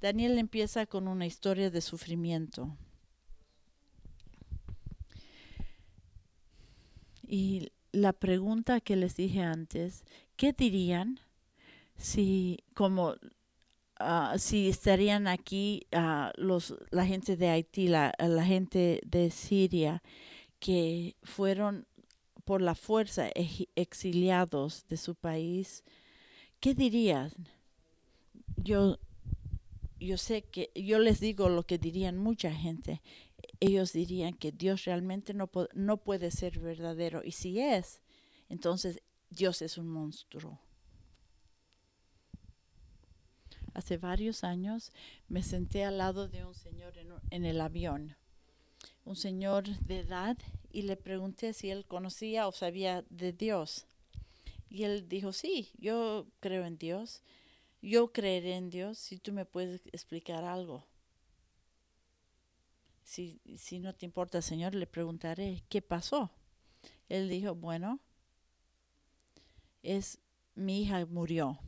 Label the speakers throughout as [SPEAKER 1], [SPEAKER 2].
[SPEAKER 1] Daniel empieza con una historia de sufrimiento. Y la pregunta que les dije antes, ¿qué dirían si como ah, si estarían aquí ah, los la gente de Haití, la, la gente de Siria que fueron por la fuerza exiliados de su país? ¿Qué dirían? Yo yo sé que yo les digo lo que dirían mucha gente. Ellos dirían que Dios realmente no, no puede ser verdadero. Y si es, entonces Dios es un monstruo. Hace varios años me senté al lado de un señor en, en el avión, un señor de edad, y le pregunté si él conocía o sabía de Dios. Y él dijo, sí, yo creo en Dios yo creeré en Dios si tú me puedes explicar algo. Si, si no te importa, Señor, le preguntaré, ¿qué pasó? Él dijo, bueno, es mi hija murió.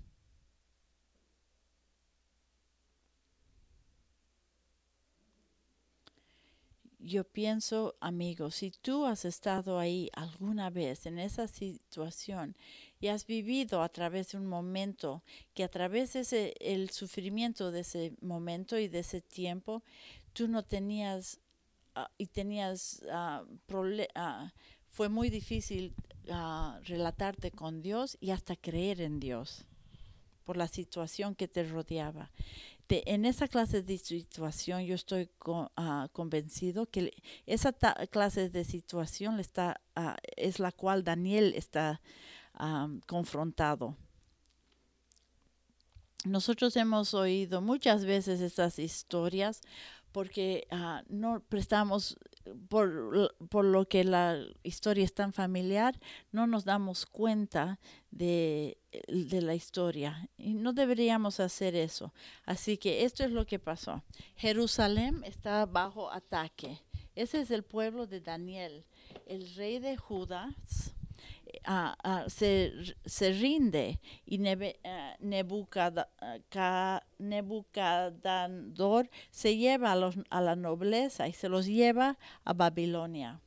[SPEAKER 1] yo pienso, amigo, si tú has estado ahí alguna vez en esa situación y has vivido a través de un momento que a través de ese, el sufrimiento de ese momento y de ese tiempo, tú no tenías ah, y tenías uh, fue muy difícil relatarte con Dios y hasta creer en Dios por la situación que te rodeaba. En esa clase de situación yo estoy ah, convencido que esa clase de situación está, es la cual Daniel está confrontado. Nosotros hemos oído muchas veces estas historias porque ah, no prestamos, por, por, lo que la historia es tan familiar, no nos damos cuenta de, de, la historia. Y no deberíamos hacer eso. Así que esto es lo que pasó. Jerusalén está bajo ataque. Ese es el pueblo de Daniel. El rey de Judas se, se, rinde y eh, Nebuchadnezzar se lleva a, los, a la nobleza y se los lleva a Babilonia.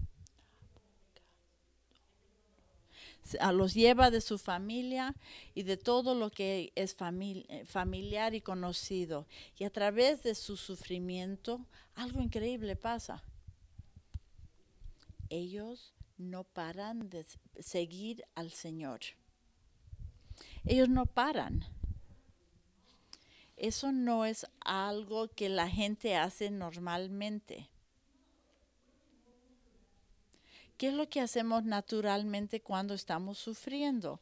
[SPEAKER 1] a los lleva de su familia y de todo lo que es eh, familiar y conocido. Y a través de su sufrimiento, algo increíble pasa. Ellos no paran de seguir al Señor. Ellos no paran. Eso no es algo que la gente hace normalmente. ¿Qué es lo que hacemos naturalmente cuando estamos sufriendo?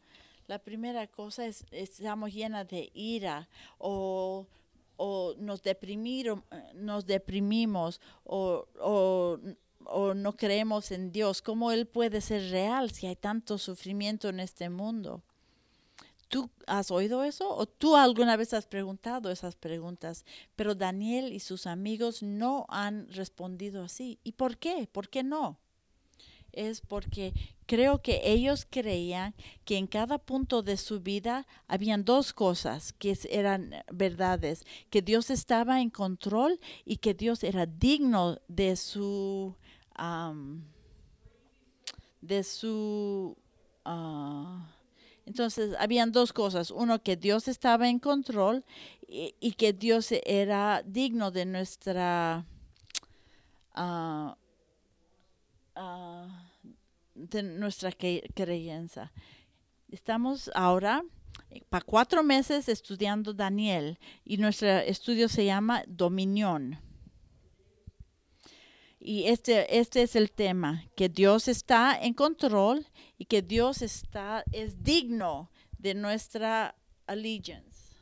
[SPEAKER 1] La primera cosa es estamos llenas de ira o, nos, deprimir, nos deprimimos o, o o no creemos en Dios, ¿cómo Él puede ser real si hay tanto sufrimiento en este mundo? ¿Tú has oído eso o tú alguna vez has preguntado esas preguntas? Pero Daniel y sus amigos no han respondido así. ¿Y por qué? ¿Por qué no? Es porque creo que ellos creían que en cada punto de su vida habían dos cosas que eran verdades, que Dios estaba en control y que Dios era digno de su de su... Ah, entonces, habían dos cosas. Uno, que Dios estaba en control y, que Dios era digno de nuestra... Ah, ah, de nuestra creencia. Estamos ahora para cuatro meses estudiando Daniel y nuestro estudio se llama Dominión. Y este, este es el tema, que Dios está en control y que Dios está, es digno de nuestra allegiance.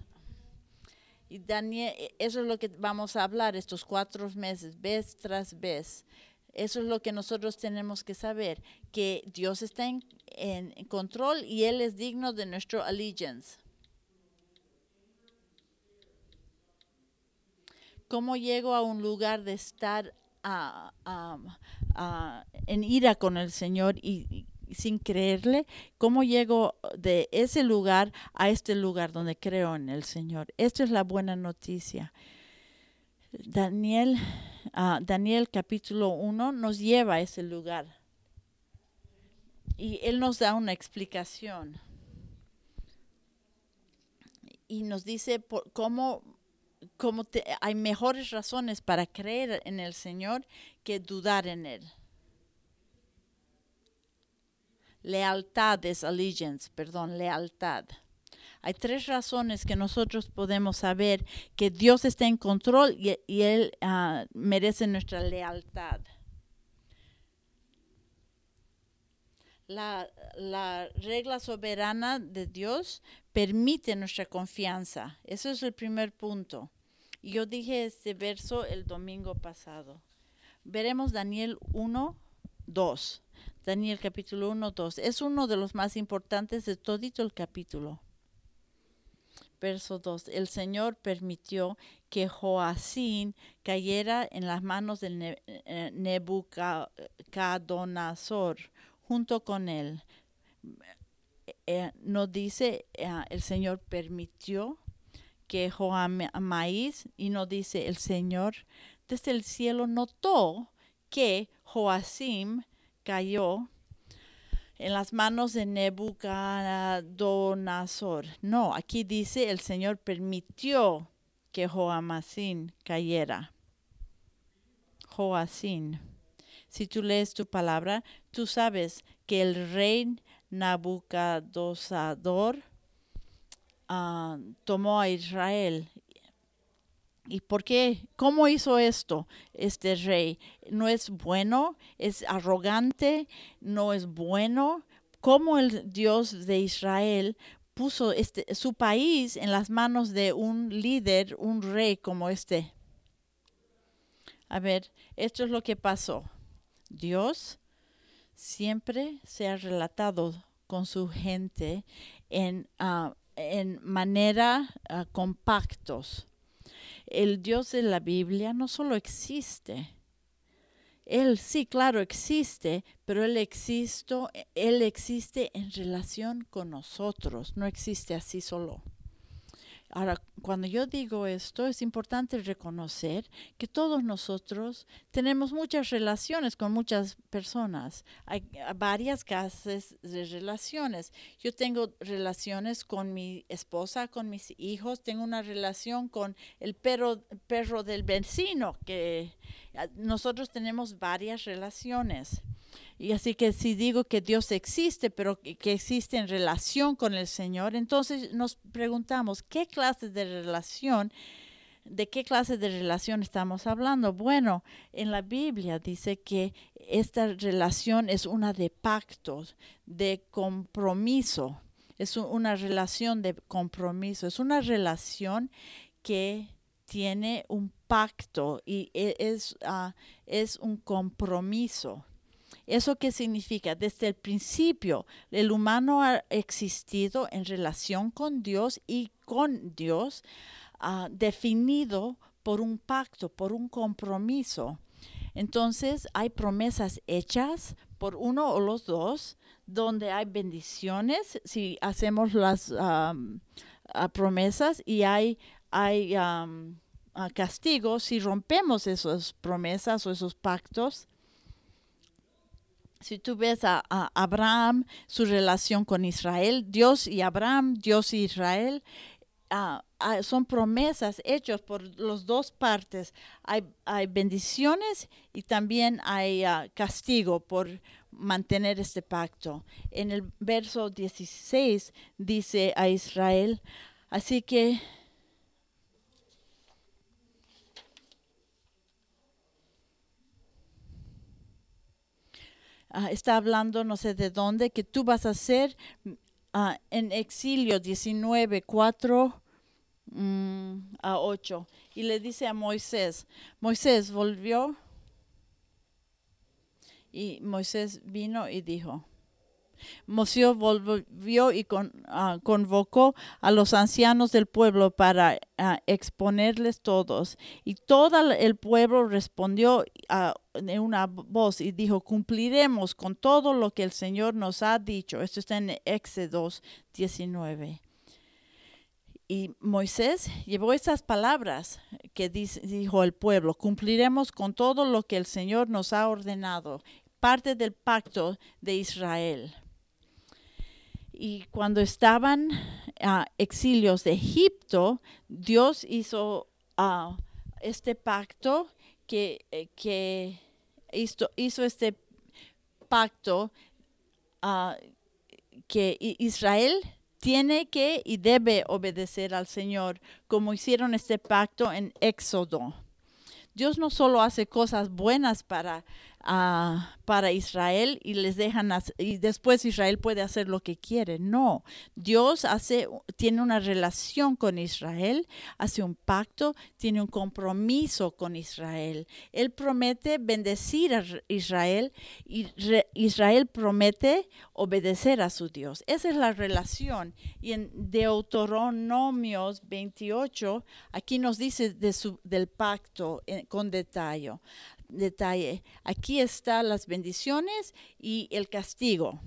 [SPEAKER 1] Y Daniel, eso es lo que vamos a hablar estos cuatro meses, vez tras vez. Eso es lo que nosotros tenemos que saber, que Dios está en, en control y Él es digno de nuestro allegiance. ¿Cómo llego a un lugar de estar en ira con el Señor y, sin creerle, ¿cómo llego de ese lugar a este lugar donde creo en el Señor? Esta es la buena noticia. Daniel, ah, Daniel capítulo 1 nos lleva a ese lugar. Y él nos da una explicación. Y nos dice por, cómo, cómo te- hay mejores razones para creer en el Señor que dudar en Él. Lealtad es allegiance, perdón, lealtad. Hay tres razones que nosotros podemos saber que Dios está en control y, y Él ah, merece nuestra lealtad. La, la regla soberana de Dios permite nuestra confianza. Eso es el primer punto. Yo dije este verso el domingo pasado. Veremos Daniel 1, 2. Daniel capítulo 1, 2. Es uno de los más importantes de todito el capítulo. Verso 2. El Señor permitió que Joacín cayera en las manos de Ne- eh, Nebuchadnezzar junto con él. Eh, no dice eh, el Señor permitió que Joamaíz y no dice el Señor desde el cielo notó que Joacim cayó en las manos de Nebuchadnezzar. No, aquí dice el Señor permitió que Joamacín cayera. Joacín. Si tú lees tu palabra, tú sabes que el rey Nabucodonosor ah, tomó a Israel. ¿Y por qué? ¿Cómo hizo esto este rey? ¿No es bueno? ¿Es arrogante? ¿No es bueno? ¿Cómo el Dios de Israel puso este, su país en las manos de un líder, un rey como este? A ver, esto es lo que pasó. Dios siempre se ha relatado con su gente en, ah, en manera ah, compactos. El Dios de la Biblia no solo existe, Él sí, claro, existe, pero Él, existo, él existe en relación con nosotros, no existe así solo. Ahora, cuando yo digo esto, es importante reconocer que todos nosotros tenemos muchas relaciones con muchas personas. Hay varias clases de relaciones. Yo tengo relaciones con mi esposa, con mis hijos, tengo una relación con el perro, perro del vecino, que nosotros tenemos varias relaciones. Y así que si digo que Dios existe, pero que, existe en relación con el Señor, entonces nos preguntamos, ¿qué clase de relación, de qué clase de relación estamos hablando? Bueno, en la Biblia dice que esta relación es una de pactos, de compromiso, es una relación de compromiso, es una relación que tiene un pacto y es, uh, es un compromiso. ¿Eso qué significa? Desde el principio, el humano ha existido en relación con Dios y con Dios, uh, definido por un pacto, por un compromiso. Entonces, hay promesas hechas por uno o los dos, donde hay bendiciones si hacemos las uh, promesas y hay, hay um, castigos si rompemos esas promesas o esos pactos si tú ves a, Abraham, su relación con Israel, Dios y Abraham, Dios y Israel, uh, uh, son promesas hechas por las dos partes. Hay, hay bendiciones y también hay uh, castigo por mantener este pacto. En el verso 16 dice a Israel, así que Uh, está hablando no sé de dónde, que tú vas a ser uh, en exilio 19, 4 um, a 8. Y le dice a Moisés, Moisés volvió y Moisés vino y dijo, Moisés volvió y con, uh, convocó a los ancianos del pueblo para exponerles todos. Y todo el pueblo respondió uh, en una voz y dijo, cumpliremos con todo lo que el Señor nos ha dicho. Esto está en Éxodo 19. y Moisés llevó esas palabras que dijo el pueblo, cumpliremos con todo lo que el Señor nos ha ordenado, parte del pacto de Israel. Y cuando estaban uh, exilios de Egipto, Dios hizo uh, este pacto que, eh, que hizo, este pacto uh, que Israel tiene que y debe obedecer al Señor, como hicieron este pacto en Éxodo. Dios no solo hace cosas buenas para para Israel y les dejan y después Israel puede hacer lo que quiere. No, Dios hace tiene una relación con Israel, hace un pacto, tiene un compromiso con Israel. Él promete bendecir a Israel y Israel promete obedecer a su Dios. Esa es la relación. Y en Deuteronomios 28 aquí nos dice del pacto eh, con detalle detalle. Aquí están las bendiciones y el castigo.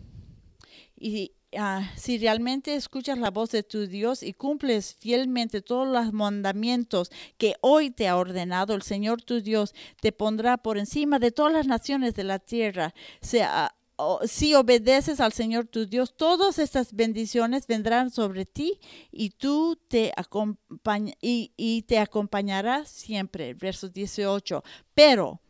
[SPEAKER 1] Y ah, si realmente escuchas la voz de tu Dios y cumples fielmente todos los mandamientos que hoy te ha ordenado el Señor tu Dios, te pondrá por encima de todas las naciones de la tierra. Sea, si obedeces al Señor tu Dios, todas estas bendiciones vendrán sobre ti y tú te acompaña, y, y te acompañarás siempre. Verso 18. Pero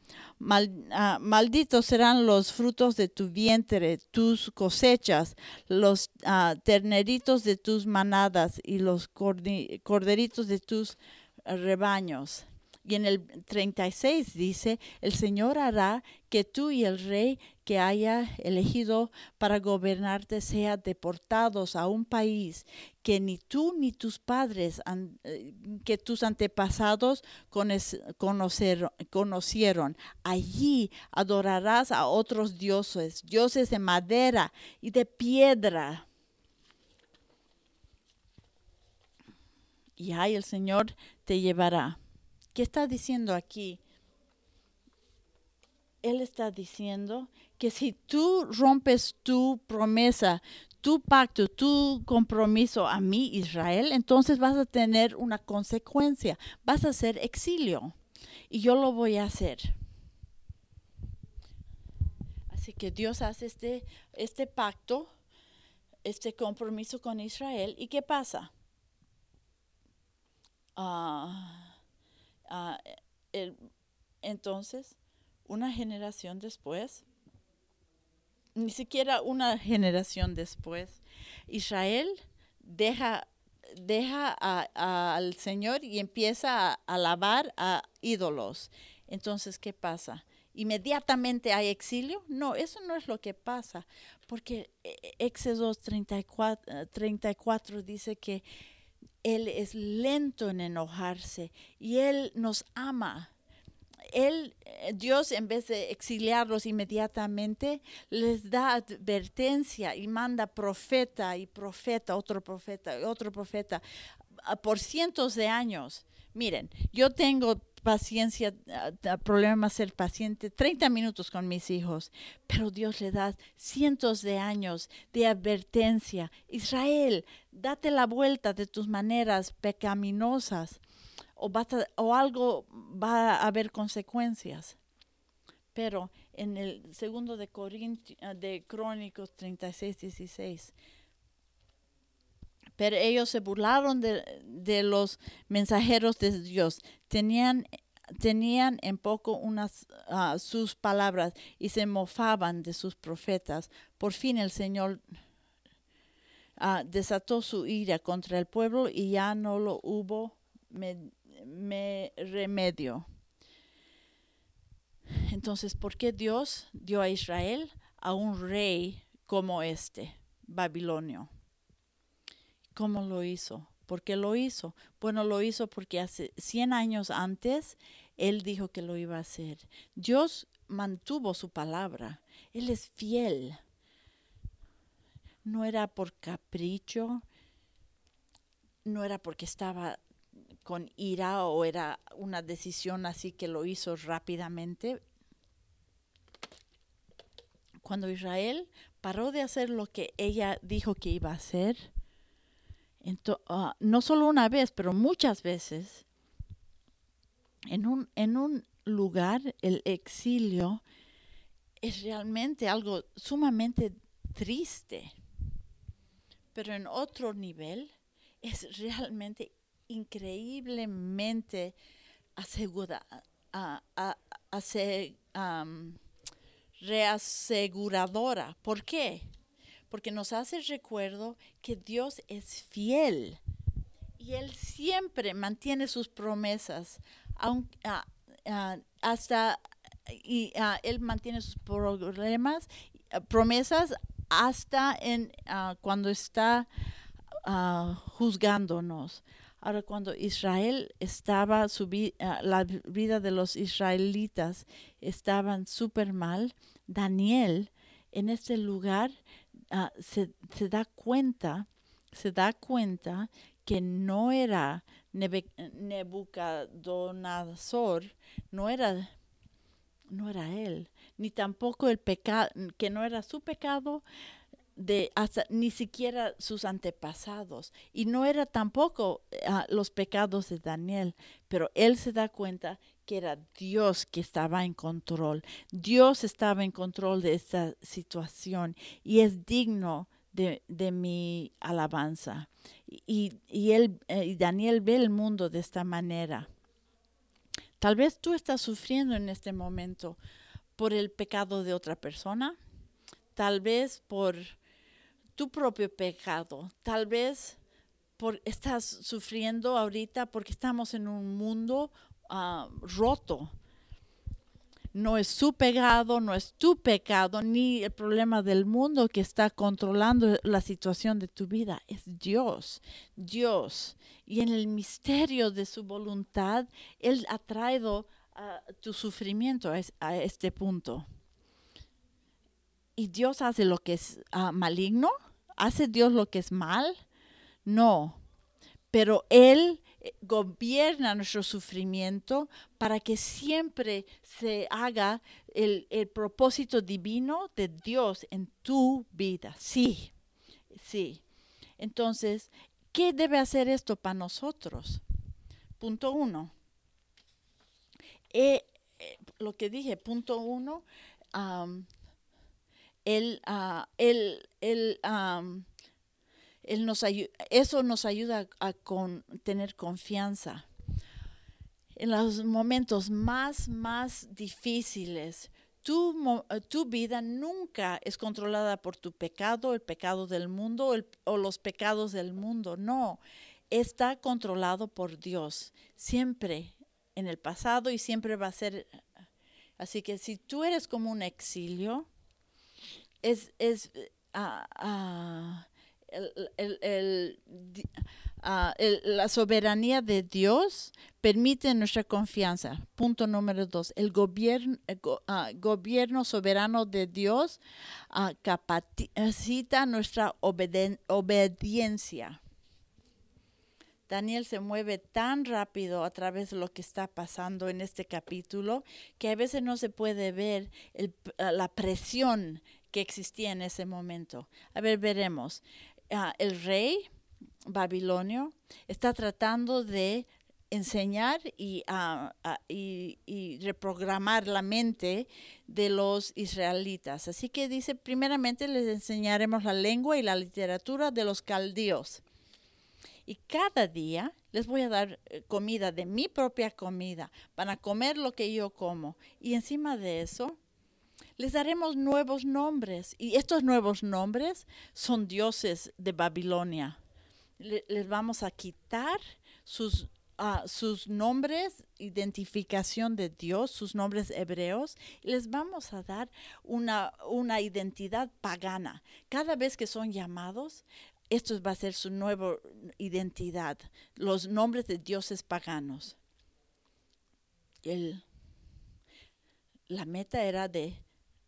[SPEAKER 1] Ah, malditos serán los frutos de tu vientre, tus cosechas, los uh, terneritos de tus manadas y los corderitos de tus rebaños. Y en el 36 dice, el Señor hará que tú y el rey que haya elegido para gobernarte sean deportados a un país que ni tú ni tus padres, eh, que tus antepasados conocieron. Allí adorarás a otros dioses, dioses de madera y de piedra. Y ahí el Señor te llevará. ¿Qué está diciendo aquí? Él está diciendo que si tú rompes tu promesa, tu pacto, tu compromiso a mí, Israel, entonces vas a tener una consecuencia, vas a hacer exilio. Y yo lo voy a hacer. Así que Dios hace este, este pacto, este compromiso con Israel. ¿Y qué pasa? Ah Ah, entonces, una generación después, ni siquiera una generación después, Israel deja, deja al Señor y empieza a alabar a ídolos. Entonces, ¿qué pasa? ¿Inmediatamente hay exilio? No, eso no es lo que pasa, porque eh, Éxodo 34, 34 dice que él es lento en enojarse y Él nos ama. Él, eh, Dios, en vez de exiliarlos inmediatamente, les da advertencia y manda profeta y profeta, otro profeta y otro profeta por cientos de años. Miren, yo tengo paciencia, ah, problema ser paciente, 30 minutos con mis hijos, pero Dios le da cientos de años de advertencia. Israel, date la vuelta de tus maneras pecaminosas o, algo va a haber consecuencias. Pero en el segundo de, ah, de Crónicos 36, 16, pero ellos se burlaron de, los mensajeros de Dios. Tenían, tenían en poco unas, ah, sus palabras y se mofaban de sus profetas. Por fin el Señor ah, desató su ira contra el pueblo y ya no lo hubo remedio. Entonces, ¿por qué Dios dio a Israel a un rey como este, Babilonio? ¿Cómo lo hizo? ¿Por qué lo hizo? Bueno, lo hizo porque hace 100 años antes Él dijo que lo iba a hacer. Dios mantuvo su palabra. Él es fiel. No era por capricho, no era porque estaba con ira o era una decisión así que lo hizo rápidamente. Cuando Israel paró de hacer lo que ella dijo que iba a hacer, uh, no solo una vez, pero muchas veces, en un, en un lugar, el exilio es realmente algo sumamente triste, pero en otro nivel es realmente increíblemente asegura, reaseguradora. ¿Por qué? Porque nos hace recuerdo que Dios es fiel y Él siempre mantiene sus promesas, aunque, hasta y Él mantiene sus problemas, promesas hasta en cuando está juzgándonos. Ahora, cuando Israel estaba, su ah, la vida de los israelitas estaban súper mal, Daniel en este lugar ah, se, da cuenta, se da cuenta que no era Nebuchadnezzar, no era, no era él, ni tampoco el pecado, que no era su pecado, de hasta ni siquiera sus antepasados y no era tampoco ah, los pecados de Daniel, pero él se da cuenta que era Dios que estaba en control. Dios estaba en control de esta situación y es digno de, mi alabanza. Y, y, él, eh, y Daniel ve el mundo de esta manera. Tal vez tú estás sufriendo en este momento por el pecado de otra persona, tal vez por tu propio pecado. Tal vez por, estás sufriendo ahorita porque estamos en un mundo ah, roto. No es su pecado, no es tu pecado, ni el problema del mundo que está controlando la situación de tu vida. Es Dios, Dios. Y en el misterio de su voluntad, Él ha traído ah, tu sufrimiento a, este punto. ¿Y Dios hace lo que es ah, maligno? ¿Hace Dios lo que es mal? No. Pero Él eh, gobierna nuestro sufrimiento para que siempre se haga el, el, propósito divino de Dios en tu vida. Sí, sí. Entonces, ¿qué debe hacer esto para nosotros? Punto uno. Eh, eh, lo que dije, punto uno, él, uh, él, él, nos eso nos ayuda a con, tener confianza. En los momentos más, más difíciles, tu, tu, vida nunca es controlada por tu pecado, el pecado del mundo o los pecados del mundo. No, está controlado por Dios, siempre en el pasado y siempre va a ser. Así que si tú eres como un exilio, es, es ah, ah, ah, la soberanía de Dios permite nuestra confianza. Punto número dos, el gobierno, gobierno soberano de Dios capacita nuestra obediencia. Daniel se mueve tan rápido a través de lo que está pasando en este capítulo que a veces no se puede ver la presión que existía en ese momento. A ver, veremos. Ah, el rey babilonio está tratando de enseñar y, ah, ah, y, y, reprogramar la mente de los israelitas. Así que dice, primeramente les enseñaremos la lengua y la literatura de los caldeos. Y cada día les voy a dar eh, comida de mi propia comida. Van a comer lo que yo como. Y encima de eso, les daremos nuevos nombres. Y estos nuevos nombres son dioses de Babilonia. les vamos a quitar sus, ah, sus nombres, identificación de Dios, sus nombres hebreos, y les vamos a dar una, una identidad pagana. Cada vez que son llamados, esto va a ser su nueva identidad, los nombres de dioses paganos. El, la meta era de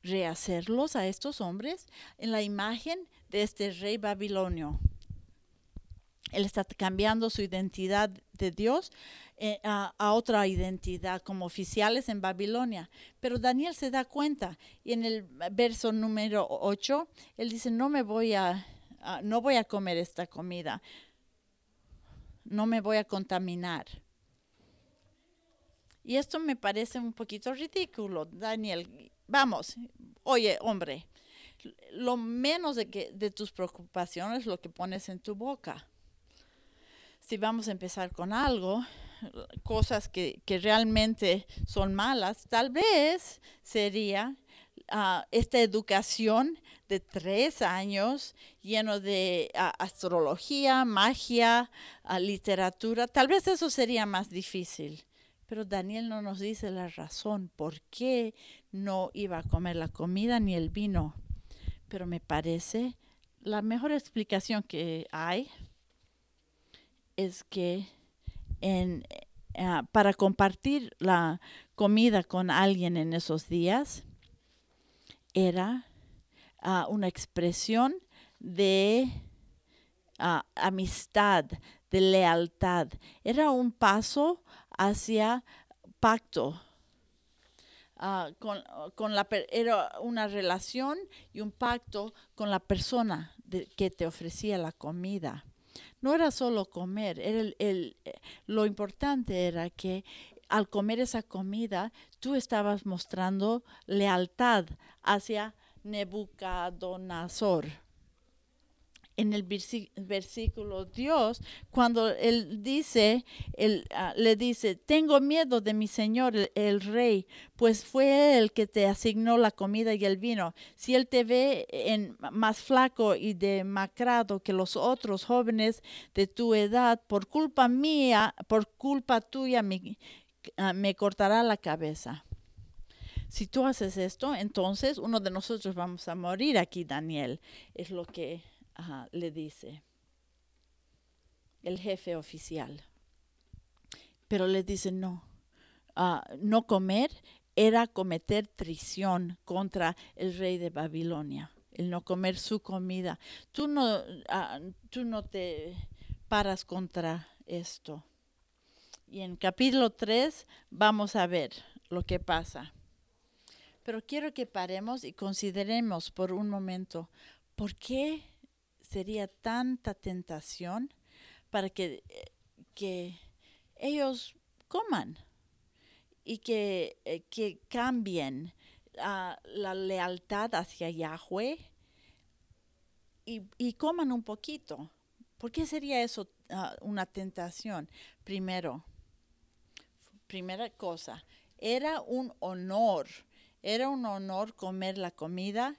[SPEAKER 1] rehacerlos a estos hombres en la imagen de este rey babilonio. Él está cambiando su identidad de Dios eh, a, otra identidad como oficiales en Babilonia. Pero Daniel se da cuenta y en el verso número 8, él dice, no me voy a, no voy a comer esta comida. no me voy a contaminar. Y esto me parece un poquito ridículo, Daniel. Vamos, oye, hombre, lo menos de, que, de tus preocupaciones lo que pones en tu boca. Si vamos a empezar con algo, cosas que, que realmente son malas, tal vez sería uh, esta educación de tres años lleno de uh, astrología, magia, uh, literatura. Tal vez eso sería más difícil. Pero Daniel no nos dice la razón por qué no iba a comer la comida ni el vino. Pero me parece la mejor explicación que hay es que en, uh, para compartir la comida con alguien en esos días era uh, una expresión de uh, amistad, de lealtad. Era un paso hacia pacto. Uh, con, con, la, era una relación y un pacto con la persona que te ofrecía la comida. No era solo comer, era el, lo importante era que al comer esa comida tú estabas mostrando lealtad hacia Nebuchadnezzar en el versículo Dios, cuando él dice, él uh, le dice, tengo miedo de mi Señor el, rey, pues fue él que te asignó la comida y el vino. Si él te ve en, más flaco y demacrado que los otros jóvenes de tu edad, por culpa mía, por culpa tuya, uh, me cortará la cabeza. Si tú haces esto, entonces uno de nosotros vamos a morir aquí, Daniel. Es lo que Le dice el jefe oficial. Pero le dice no, uh, no comer era cometer traición contra el rey de Babilonia, el no comer su comida. Tú no, uh, tú no te paras contra esto. Y en capítulo 3 vamos a ver lo que pasa. Pero quiero que paremos y consideremos por un momento, ¿por qué sería tanta tentación para que, que ellos coman y que, eh, que cambien uh, la lealtad hacia Yahweh y, y, coman un poquito. ¿Por qué sería eso uh, una tentación? Primero, primera cosa, era un honor, era un honor comer la comida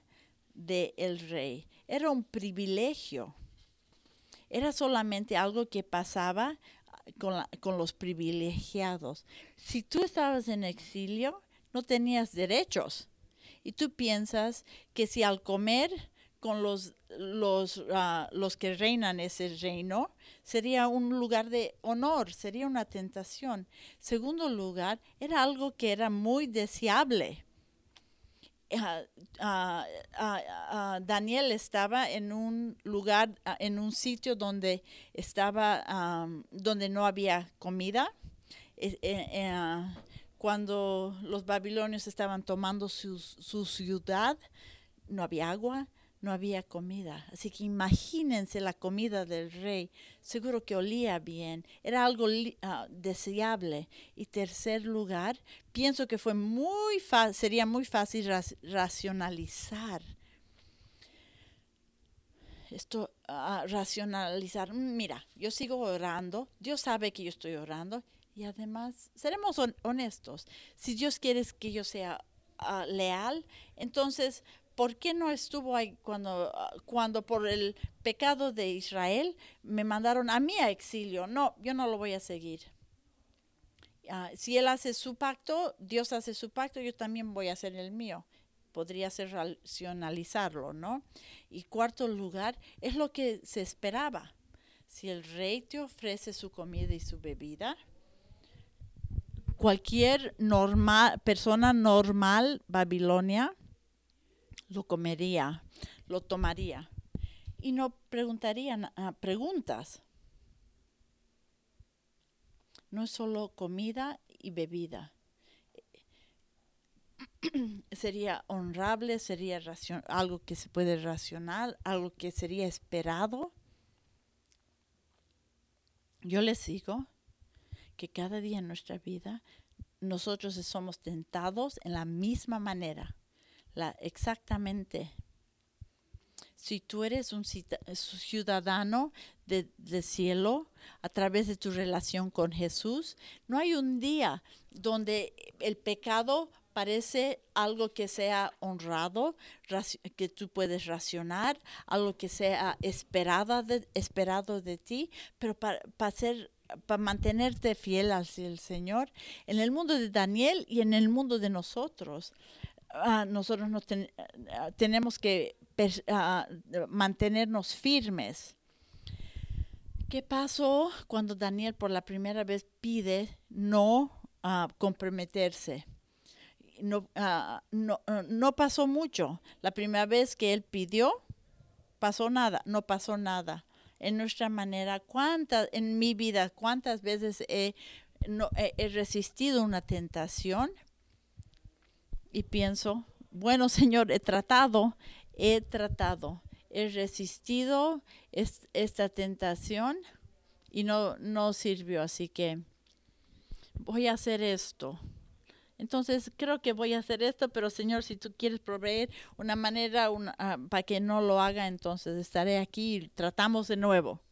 [SPEAKER 1] del el rey era un privilegio. Era solamente algo que pasaba con, la, con, los privilegiados. Si tú estabas en exilio, no tenías derechos. Y tú piensas que si al comer con los, los, uh, los que reinan ese reino, sería un lugar de honor, sería una tentación. Segundo lugar, era algo que era muy deseable Daniel estaba en un lugar, en un sitio donde estaba, um, donde no había comida. Eh, eh, cuando los babilonios estaban tomando su, su ciudad, no había agua, no había comida. Así que imagínense la comida del rey. Seguro que olía bien, era algo uh, deseable. Y tercer lugar, pienso que fue muy sería muy fácil ra racionalizar. Esto, uh, racionalizar. Mira, yo sigo orando, Dios sabe que yo estoy orando. Y además, seremos honestos. Si Dios quiere que yo sea uh, leal, entonces ¿por qué no estuvo ahí cuando, ah, cuando por el pecado de Israel me mandaron a mí a exilio? No, yo no lo voy a seguir. Uh, si él hace su pacto, Dios hace su pacto, yo también voy a hacer el mío. Podría ser racionalizarlo, ¿no? Y cuarto lugar, es lo que se esperaba. Si el rey te ofrece su comida y su bebida, cualquier persona normal, Babilonia, lo comería, lo tomaría. Y no preguntarían uh, preguntas. No es solo comida y bebida. sería honrable, sería algo que se puede racionar, algo que sería esperado. yo les digo que cada día en nuestra vida nosotros somos tentados en la misma manera, exactamente. Si tú eres un ciudadano del de cielo a través de tu relación con Jesús, no hay un día donde el pecado parece algo que sea honrado, que tú puedes racionar, algo que sea esperado de, ti, pero para, para mantenerte fiel hacia el Señor, en el mundo de Daniel y en el mundo de nosotros. Ah, nosotros nos ah, tenemos que ah, mantenernos firmes. ¿Qué pasó cuando Daniel por la primera vez pide no comprometerse? no, no pasó mucho. La primera vez que él pidió, pasó nada, no pasó nada. En nuestra manera, ¿cuántas, en mi vida, cuántas veces he, no, he, resistido una tentación? Y pienso, bueno, Señor, he tratado, he tratado, he resistido esta tentación y no, no sirvió. Así que voy a hacer esto. Entonces creo que voy a hacer esto, pero Señor, si tú quieres proveer una manera ah, para que no lo haga, entonces estaré aquí y tratamos de nuevo.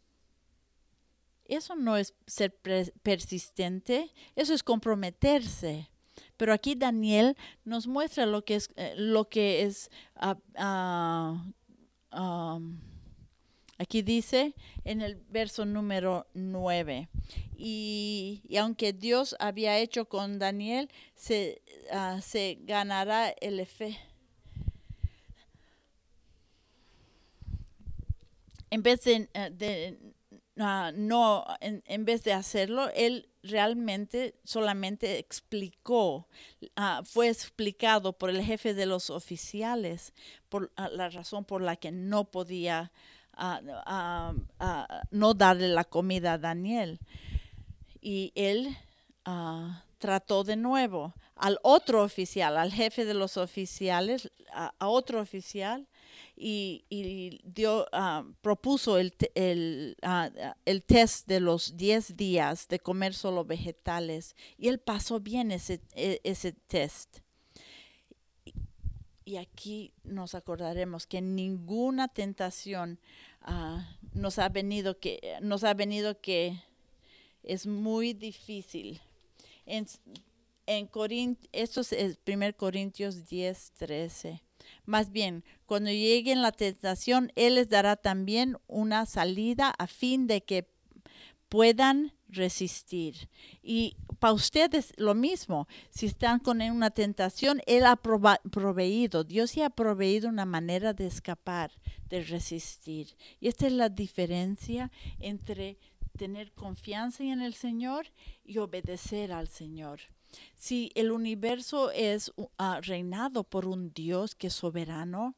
[SPEAKER 1] Eso no es ser persistente, eso es comprometerse. Pero aquí Daniel nos muestra lo que es, eh, lo que es ah, Aquí dice en el verso número 9, y, aunque Dios había hecho con Daniel, se, ah, se ganará el efecto. En vez de, eh, ah, no, en, vez de hacerlo, él realmente solamente explicó, ah, fue explicado por el jefe de los oficiales por la razón por la que no podía no darle la comida a Daniel. Y él ah, trató de nuevo al otro oficial, al jefe de los oficiales, a, otro oficial, y, dio, ah, propuso el, el, ah, el, test de los 10 días de comer solo vegetales. Y él pasó bien ese, e, ese test. Y aquí nos acordaremos que ninguna tentación ah, nos ha venido que nos ha venido que es muy difícil. En, en esto es 1 Corintios 10, 13. Más bien, cuando lleguen la tentación, Él les dará también una salida a fin de que puedan resistir. Y para ustedes lo mismo, si están con una tentación, Él ha proveído, Dios ya ha proveído una manera de escapar, de resistir. Y esta es la diferencia entre tener confianza en el Señor y obedecer al Señor. Si el universo es uh, reinado por un Dios que es soberano,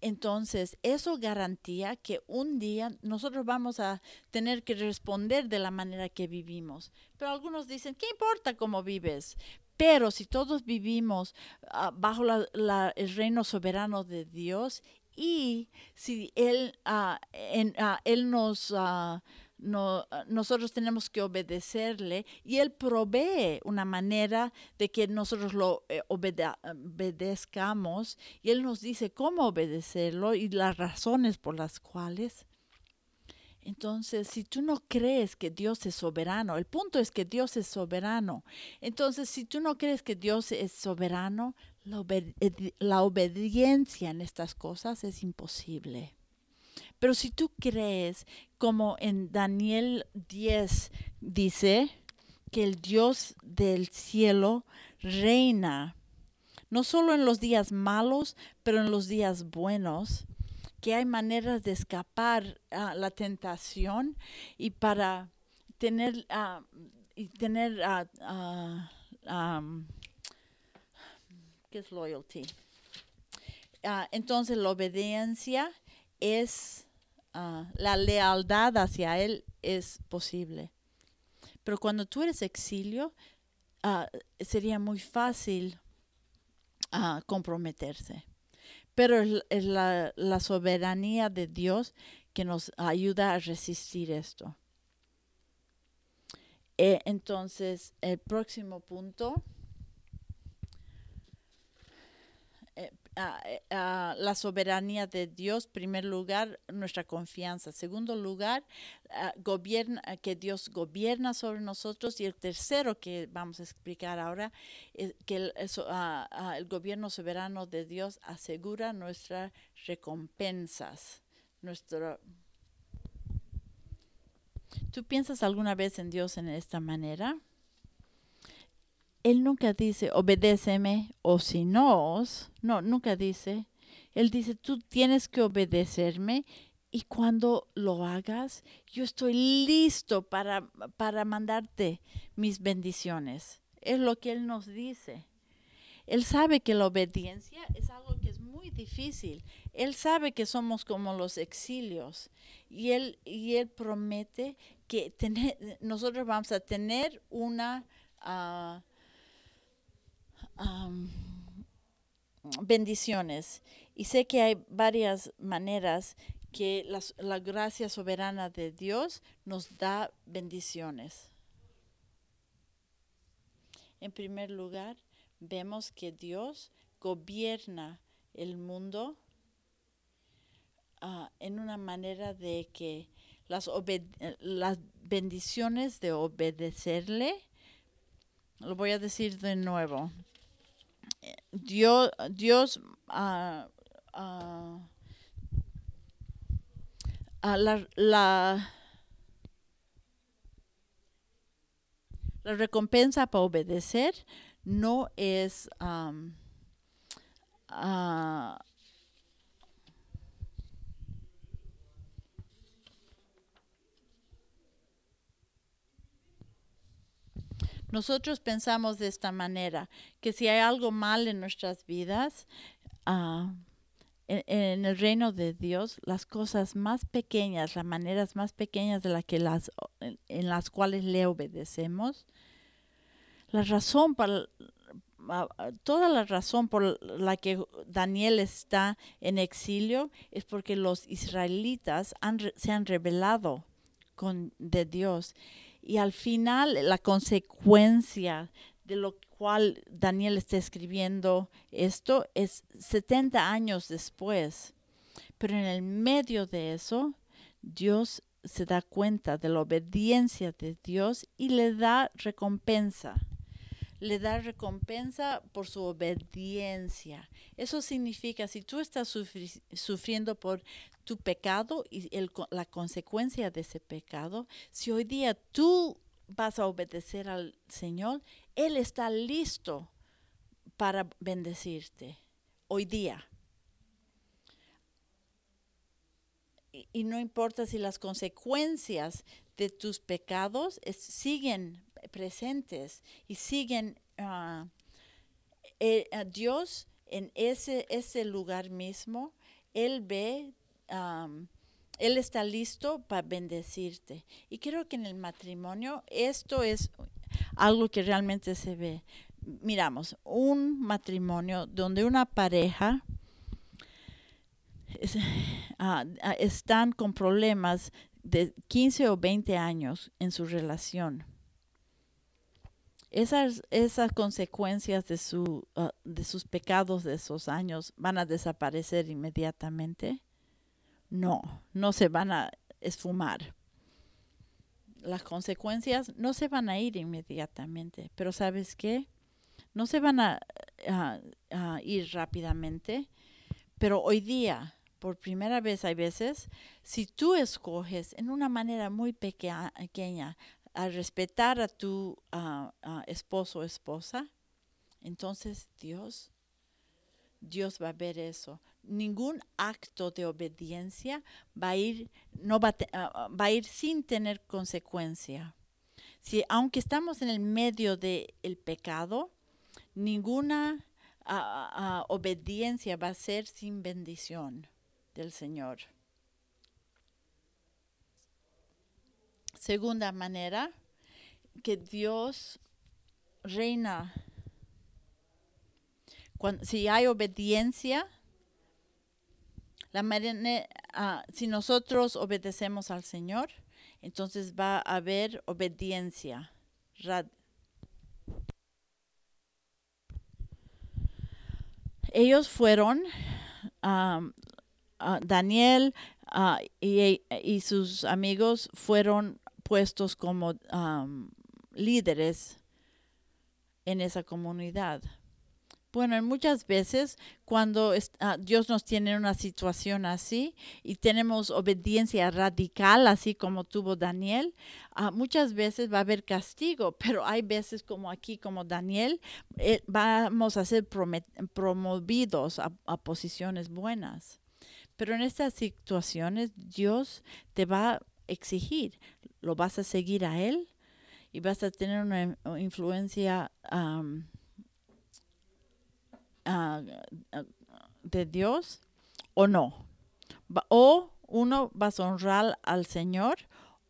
[SPEAKER 1] entonces, eso garantía que un día nosotros vamos a tener que responder de la manera que vivimos. Pero algunos dicen, ¿qué importa cómo vives? Pero si todos vivimos ah, bajo el reino soberano de Dios y si Él, uh, él nos no, ah, nosotros tenemos que obedecerle y Él provee una manera de que nosotros lo eh, obedezcamos y Él nos dice cómo obedecerlo y las razones por las cuales. Entonces, si tú no crees que Dios es soberano, el punto es que Dios es soberano. Entonces, si tú no crees que Dios es soberano, la obediencia en estas cosas es imposible. Pero si tú crees, como en Daniel 10 dice, que el Dios del cielo reina, no solo en los días malos, pero en los días buenos, que hay maneras de escapar a la tentación y para tener, uh, y tener uh, ¿qué es loyalty? entonces la obediencia es Ah, la lealtad hacia Él es posible. Pero cuando tú eres exilio, ah, sería muy fácil ah, comprometerse. Pero es la, soberanía de Dios que nos ayuda a resistir esto. Eh, entonces, el próximo punto. eh, ah, eh, ah, la soberanía de Dios, primer lugar, nuestra confianza. Segundo lugar, ah, gobierna, que Dios gobierna sobre nosotros. Y el tercero que vamos a explicar ahora, es que el, ah, ah, el gobierno soberano de Dios asegura nuestras recompensas. Nuestro, ¿Tú piensas alguna vez en Dios en esta manera? Él nunca dice, obedéceme, o si no, no, nunca dice. Él dice, tú tienes que obedecerme y cuando lo hagas, yo estoy listo para, para mandarte mis bendiciones. Es lo que Él nos dice. Él sabe que la obediencia es algo que es muy difícil. Él sabe que somos como los exilios y Él, y él promete que tener, nosotros vamos a tener una... ah, bendiciones. Y sé que hay varias maneras que la, gracia soberana de Dios nos da bendiciones. En primer lugar, vemos que Dios gobierna el mundo ah, en una manera de que las, las bendiciones de obedecerle, lo voy a decir de nuevo, Dios, Dios ah, la, la, la recompensa para obedecer no es ah, nosotros pensamos de esta manera, que si hay algo mal en nuestras vidas, ah, en, el reino de Dios, las cosas más pequeñas, las maneras más pequeñas de la que las, en, las cuales le obedecemos, la razón para ah, toda la razón por la que Daniel está en exilio es porque los israelitas se han rebelado con, de Dios. Y al final la consecuencia de lo cual Daniel está escribiendo esto es 70 años después. Pero en el medio de eso, Dios se da cuenta de la obediencia de Dios y le da recompensa. Le da recompensa por su obediencia. Eso significa, si tú estás sufri- sufriendo por tu pecado y la consecuencia de ese pecado, si hoy día tú vas a obedecer al Señor, Él está listo para bendecirte hoy día. Y, no importa si las consecuencias de tus pecados siguen presentes y siguen ah, eh, a Dios en ese, ese lugar mismo, Él ve, am, Él está listo para bendecirte. Y creo que en el matrimonio esto es algo que realmente se ve. Miramos, un matrimonio donde una pareja es- ah, están con problemas de 15 o 20 años en su relación. Esas, esas consecuencias de, su, ah, de sus pecados de esos años van a desaparecer inmediatamente. No, no se van a esfumar. Las consecuencias no se van a ir inmediatamente, pero ¿sabes qué? No se van a, ir rápidamente, pero hoy día, por primera vez hay veces, si tú escoges en una manera muy pequeña a respetar a tu ah, ah, esposo o esposa, entonces Dios, Dios va a ver eso. Ningún acto de obediencia va a ir, no va a, ir sin tener consecuencia. Si, aunque estamos en el medio del pecado, ninguna obediencia va a ser sin bendición del Señor. Segunda manera, que Dios reina. Cuan- si hay obediencia, la manera- ah, si nosotros obedecemos al Señor, entonces va a haber obediencia Ellos fueron, Daniel y, sus amigos fueron puestos como líderes en esa comunidad. Bueno, muchas veces cuando ah, Dios nos tiene en una situación así y tenemos obediencia radical, así como tuvo Daniel, ah, muchas veces va a haber castigo, pero hay veces como aquí, como Daniel, eh, vamos a ser promovidos a, a posiciones buenas. Pero en estas situaciones Dios te va exigir, lo vas a seguir a Él y vas a tener una influencia Ah, de Dios o no. O uno, vas a honrar al Señor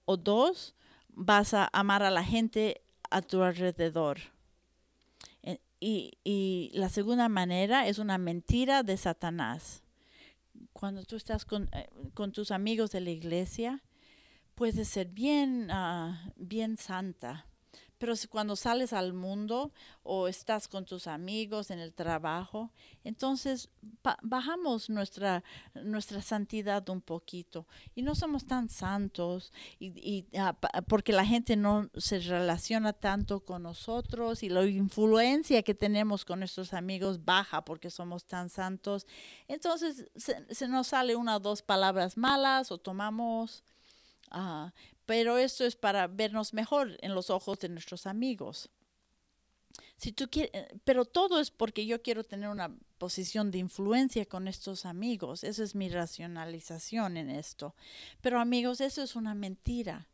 [SPEAKER 1] o dos, vas a amar a la gente a tu alrededor. Y, la segunda manera es una mentira de Satanás. Cuando tú estás con, eh, con tus amigos de la iglesia, puedes ser bien, uh, bien santa, pero cuando sales al mundo o estás con tus amigos en el trabajo, entonces bajamos nuestra, nuestra santidad un poquito. Y no somos tan santos y, ah, porque la gente no se relaciona tanto con nosotros y la influencia que tenemos con nuestros amigos baja porque somos tan santos. Entonces se, nos sale una o dos palabras malas o tomamos... Uh, pero esto es para vernos mejor en los ojos de nuestros amigos. Si tú quieres, eh, pero todo es porque yo quiero tener una posición de influencia con estos amigos. Esa es mi racionalización en esto. Pero amigos, eso es una mentira.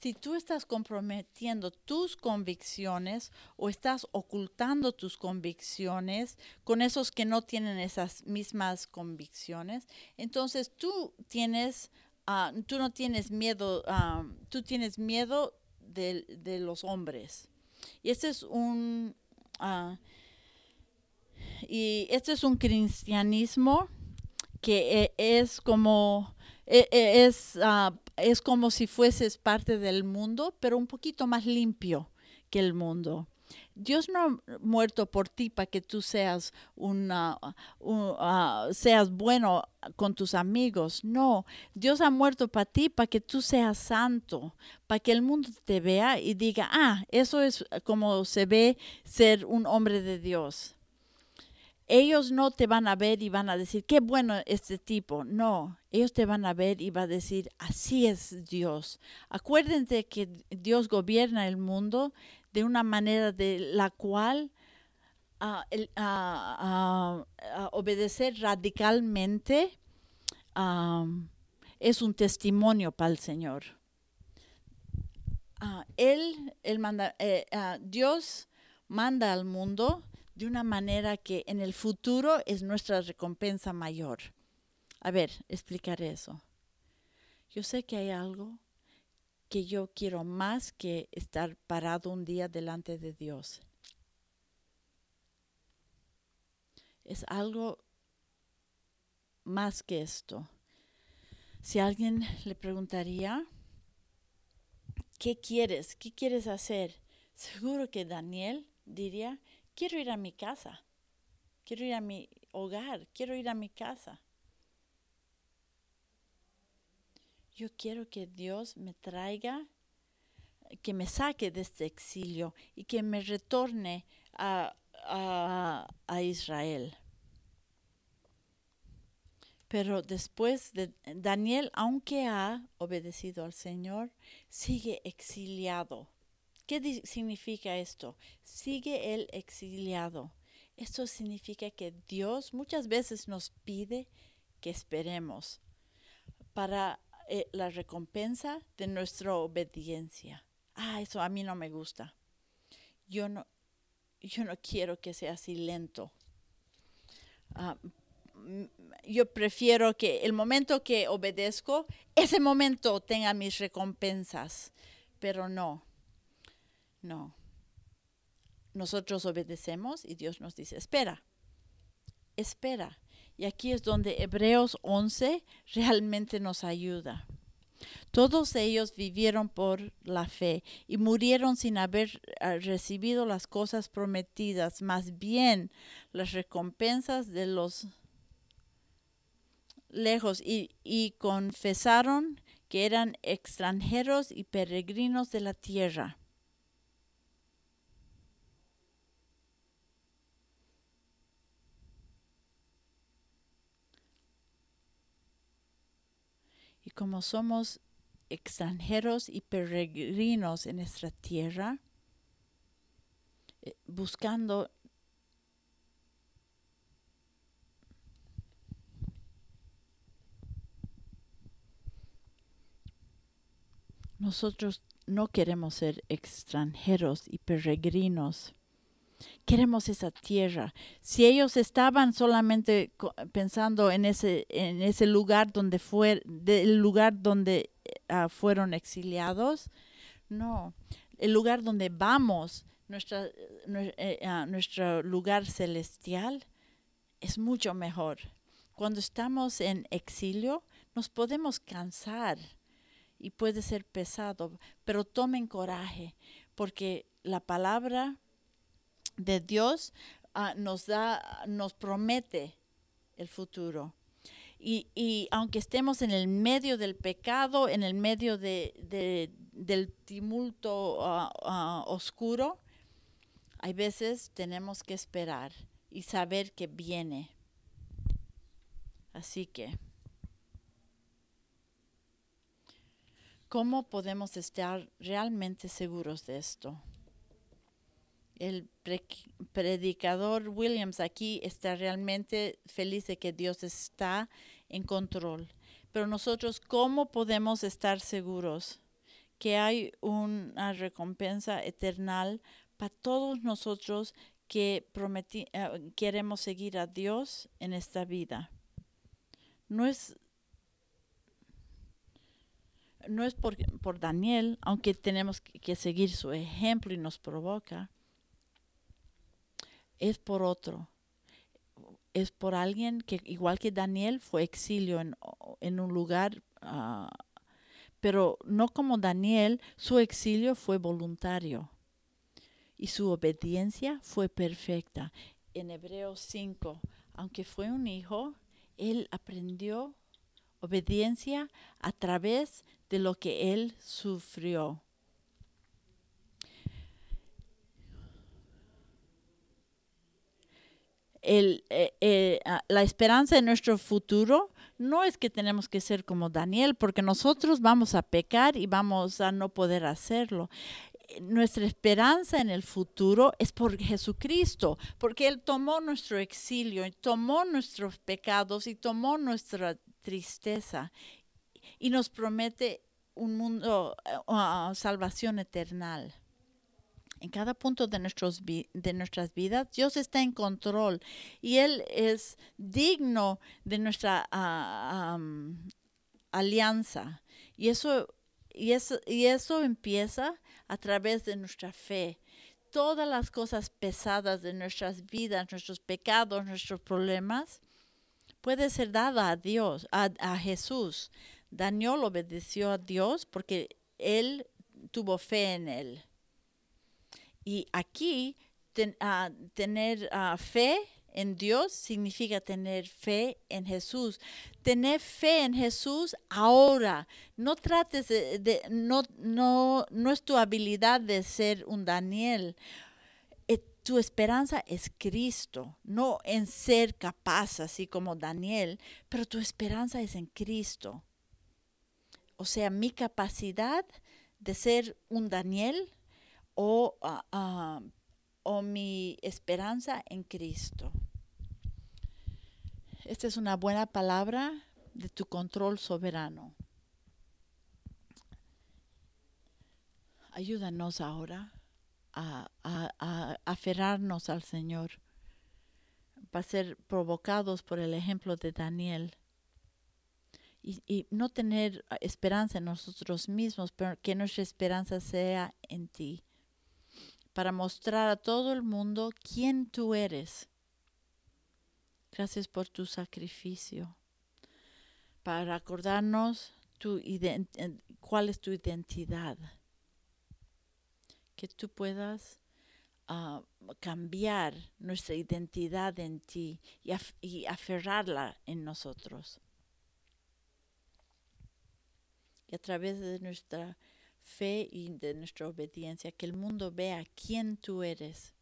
[SPEAKER 1] Si tú estás comprometiendo tus convicciones o estás ocultando tus convicciones con esos que no tienen esas mismas convicciones, entonces tú tienes Ah, tú no tienes miedo, ah, tú tienes miedo de, los hombres. Y este es un, uh, y este es un cristianismo que e, es como, e, e, es, es como si fueses parte del mundo, pero un poquito más limpio que el mundo. Dios no ha muerto por ti para que tú seas una, ah, seas bueno con tus amigos. No, Dios ha muerto para ti para que tú seas santo, para que el mundo te vea y diga, ah, eso es como se ve ser un hombre de Dios. Ellos no te van a ver y van a decir, qué bueno este tipo. No, ellos te van a ver y van a decir, así es Dios. Acuérdense que Dios gobierna el mundo de una manera de la cual uh, el, uh, obedecer radicalmente es un testimonio para el Señor. él, él manda, eh, Dios manda al mundo de una manera que en el futuro es nuestra recompensa mayor. A ver, explicaré eso. Yo sé que hay algo que yo quiero más que estar parado un día delante de Dios. Es algo más que esto. Si alguien le preguntaría, ¿qué quieres? ¿Qué quieres hacer? Seguro que Daniel diría, quiero ir a mi casa, quiero ir a mi hogar, quiero ir a mi casa. Yo quiero que Dios me traiga, que me saque de este exilio y que me retorne a, Israel. Pero después de Daniel, aunque ha obedecido al Señor, sigue exiliado. ¿Qué significa esto? Sigue él exiliado. Esto significa que Dios muchas veces nos pide que esperemos para eh, la recompensa de nuestra obediencia. Ah, eso a mí no me gusta. Yo no, yo no quiero que sea así lento. Ah, yo prefiero que el momento que obedezco, ese momento tenga mis recompensas. Pero no, no. Nosotros obedecemos y Dios nos dice, espera, espera. Y aquí es donde Hebreos 11 realmente nos ayuda. Todos ellos vivieron por la fe y murieron sin haber uh, recibido las cosas prometidas, más bien las recompensas de los lejos y, y confesaron que eran extranjeros y peregrinos de la tierra. Como somos extranjeros y peregrinos en nuestra tierra, eh, buscando nosotros no queremos ser extranjeros y peregrinos. Queremos esa tierra. Si ellos estaban solamente pensando en ese, en ese lugar donde fue, del lugar donde uh, fueron exiliados, no. El lugar donde vamos, nuestra, eh, uh, nuestro lugar celestial, es mucho mejor. Cuando estamos en exilio, nos podemos cansar y puede ser pesado, pero tomen coraje, porque la palabra de Dios uh, nos da, nos promete el futuro. Y, y, aunque estemos en el medio del pecado, en el medio de, de, del tumulto uh, oscuro, hay veces tenemos que esperar y saber que viene. Así que, ¿cómo podemos estar realmente seguros de esto? El predicador Williams aquí está realmente feliz de que Dios está en control. Pero nosotros, ¿cómo podemos estar seguros que hay una recompensa eterna para todos nosotros que uh, queremos seguir a Dios en esta vida? No es no es por, por Daniel, aunque tenemos que seguir su ejemplo y nos provoca, es por otro. Es por alguien que, igual que Daniel, fue exilio en, un lugar, uh, pero no como Daniel, su exilio fue voluntario y su obediencia fue perfecta. En Hebreos 5, aunque fue un hijo, él aprendió obediencia a través de lo que él sufrió. Eh, eh, la esperanza en nuestro futuro no es que tenemos que ser como Daniel, porque nosotros vamos a pecar y vamos a no poder hacerlo. Nuestra esperanza en el futuro es por Jesucristo, porque Él tomó nuestro exilio, y tomó nuestros pecados y tomó nuestra tristeza y nos promete un mundo, uh, salvación eterna en cada punto de, de nuestras vidas, Dios está en control y Él es digno de nuestra um, alianza. Y eso, y, eso, y eso empieza a través de nuestra fe. Todas las cosas pesadas de nuestras vidas, nuestros pecados, nuestros problemas, puede ser dada a Dios, a Jesús. Daniel obedeció a Dios porque él tuvo fe en él. Y aquí uh, tener uh, fe en Dios significa tener fe en Jesús. Tener fe en Jesús ahora. No trates de, de no, no, no es tu habilidad de ser un Daniel. Eh, tu esperanza es Cristo, no en ser capaz así como Daniel, pero tu esperanza es en Cristo. O sea, mi capacidad de ser un Daniel o, uh, uh, o mi esperanza en Cristo. Esta es una buena palabra de tu control soberano. Ayúdanos ahora a aferrarnos al Señor, para ser provocados por el ejemplo de Daniel. Y, y, no tener esperanza en nosotros mismos, pero que nuestra esperanza sea en ti para mostrar a todo el mundo quién tú eres. Gracias por tu sacrificio, para acordarnos tu cuál es tu identidad. Que tú puedas uh, cambiar nuestra identidad en ti y, y aferrarla en nosotros. Y a través de nuestra fe y de nuestra obediencia, que el mundo vea quién tú eres